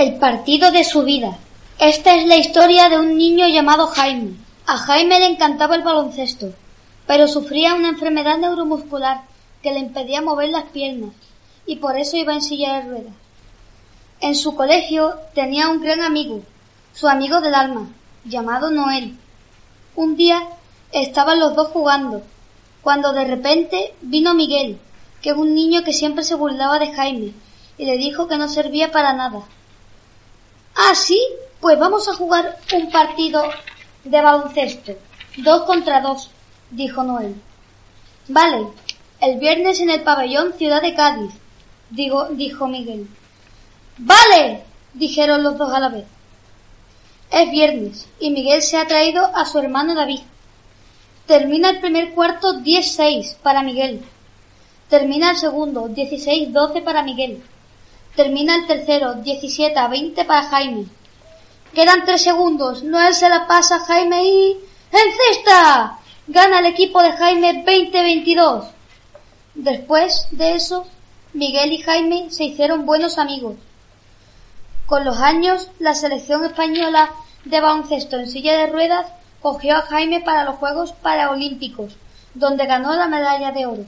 El partido de su vida. Esta es la historia de un niño llamado Jaime. A Jaime le encantaba el baloncesto, pero sufría una enfermedad neuromuscular que le impedía mover las piernas y por eso iba en silla de ruedas. En su colegio tenía un gran amigo, su amigo del alma, llamado Noel. Un día estaban los dos jugando, cuando de repente vino Miguel, que es un niño que siempre se burlaba de Jaime, y le dijo que no servía para nada. Ah, sí, pues vamos a jugar un partido de baloncesto. Dos contra dos, dijo Noel. Vale, el viernes en el pabellón Ciudad de Cádiz, digo, dijo Miguel. Vale, dijeron los dos a la vez. Es viernes y Miguel se ha traído a su hermano David. Termina el primer cuarto 10-6 para Miguel. Termina el segundo 16-12 para Miguel. Termina el tercero 17 a 20 para Jaime. Quedan tres segundos. Noel se la pasa a Jaime y... ¡En cesta! Gana el equipo de Jaime 20-22. Después de eso, Miguel y Jaime se hicieron buenos amigos. Con los años, la selección española de baloncesto en silla de ruedas cogió a Jaime para los Juegos Paralímpicos, donde ganó la medalla de oro.